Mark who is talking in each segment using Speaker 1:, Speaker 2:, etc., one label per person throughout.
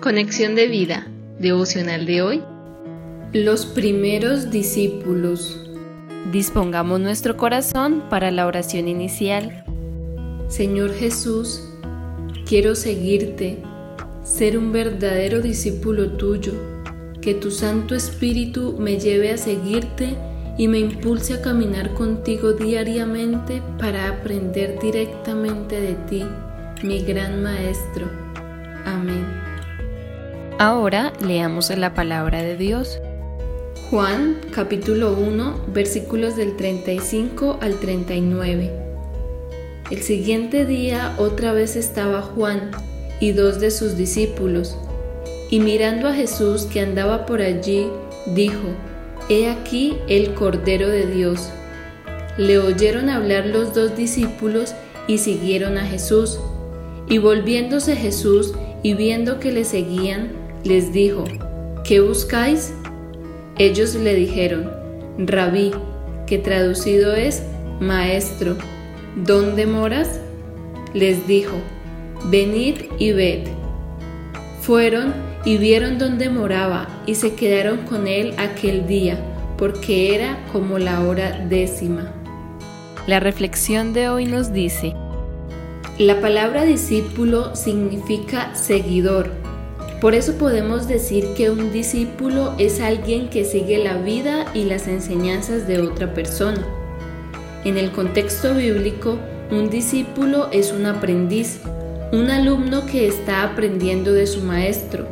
Speaker 1: Conexión de vida, devocional de hoy.
Speaker 2: Los primeros discípulos.
Speaker 1: Dispongamos nuestro corazón para la oración inicial.
Speaker 2: Señor Jesús, quiero seguirte, ser un verdadero discípulo tuyo, que tu Santo Espíritu me lleve a seguirte y me impulse a caminar contigo diariamente para aprender directamente de ti, mi gran Maestro. Amén.
Speaker 1: Ahora leamos la palabra de Dios.
Speaker 2: Juan capítulo 1 versículos del 35 al 39. El siguiente día otra vez estaba Juan y dos de sus discípulos, y mirando a Jesús que andaba por allí, dijo, He aquí el Cordero de Dios. Le oyeron hablar los dos discípulos y siguieron a Jesús. Y volviéndose Jesús y viendo que le seguían, les dijo, ¿qué buscáis? Ellos le dijeron, Rabí, que traducido es Maestro, ¿dónde moras? Les dijo, Venid y ved. Fueron y vieron dónde moraba y se quedaron con él aquel día, porque era como la hora décima.
Speaker 1: La reflexión de hoy nos dice,
Speaker 2: la palabra discípulo significa seguidor. Por eso podemos decir que un discípulo es alguien que sigue la vida y las enseñanzas de otra persona. En el contexto bíblico, un discípulo es un aprendiz, un alumno que está aprendiendo de su maestro.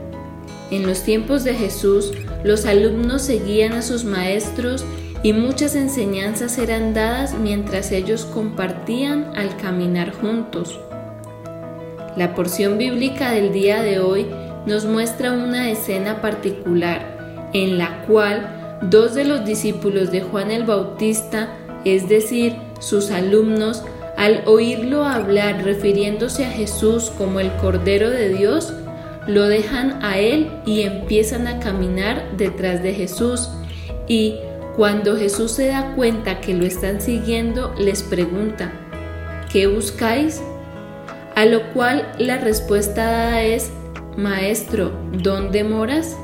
Speaker 2: En los tiempos de Jesús, los alumnos seguían a sus maestros y muchas enseñanzas eran dadas mientras ellos compartían al caminar juntos. La porción bíblica del día de hoy nos muestra una escena particular en la cual dos de los discípulos de Juan el Bautista, es decir, sus alumnos, al oírlo hablar refiriéndose a Jesús como el Cordero de Dios, lo dejan a él y empiezan a caminar detrás de Jesús. Y cuando Jesús se da cuenta que lo están siguiendo, les pregunta, ¿qué buscáis? A lo cual la respuesta dada es, Maestro, ¿dónde moras?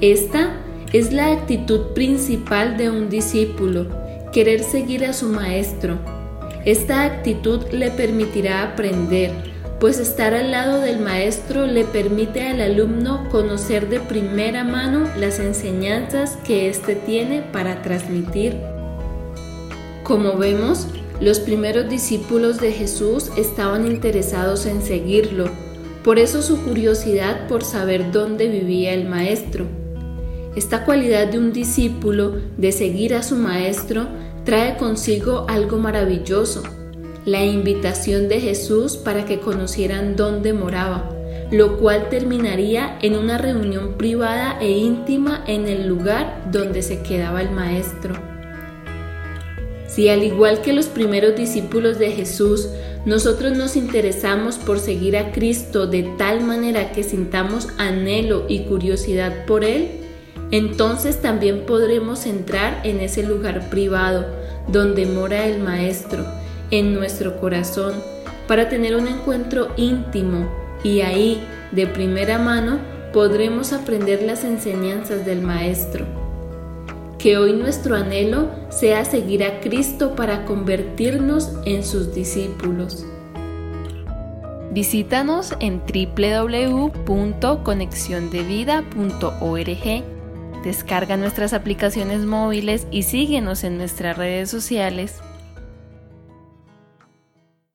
Speaker 2: Esta es la actitud principal de un discípulo, querer seguir a su maestro. Esta actitud le permitirá aprender, pues estar al lado del maestro le permite al alumno conocer de primera mano las enseñanzas que éste tiene para transmitir. Como vemos, los primeros discípulos de Jesús estaban interesados en seguirlo, por eso su curiosidad por saber dónde vivía el maestro. Esta cualidad de un discípulo de seguir a su maestro trae consigo algo maravilloso, la invitación de Jesús para que conocieran dónde moraba, lo cual terminaría en una reunión privada e íntima en el lugar donde se quedaba el Maestro. Si al igual que los primeros discípulos de Jesús, nosotros nos interesamos por seguir a Cristo de tal manera que sintamos anhelo y curiosidad por Él, entonces también podremos entrar en ese lugar privado donde mora el Maestro en nuestro corazón para tener un encuentro íntimo y ahí, de primera mano, podremos aprender las enseñanzas del Maestro. Que hoy nuestro anhelo sea seguir a Cristo para convertirnos en sus discípulos.
Speaker 1: Visítanos en www.conexiondevida.org. Descarga nuestras aplicaciones móviles y síguenos en nuestras redes sociales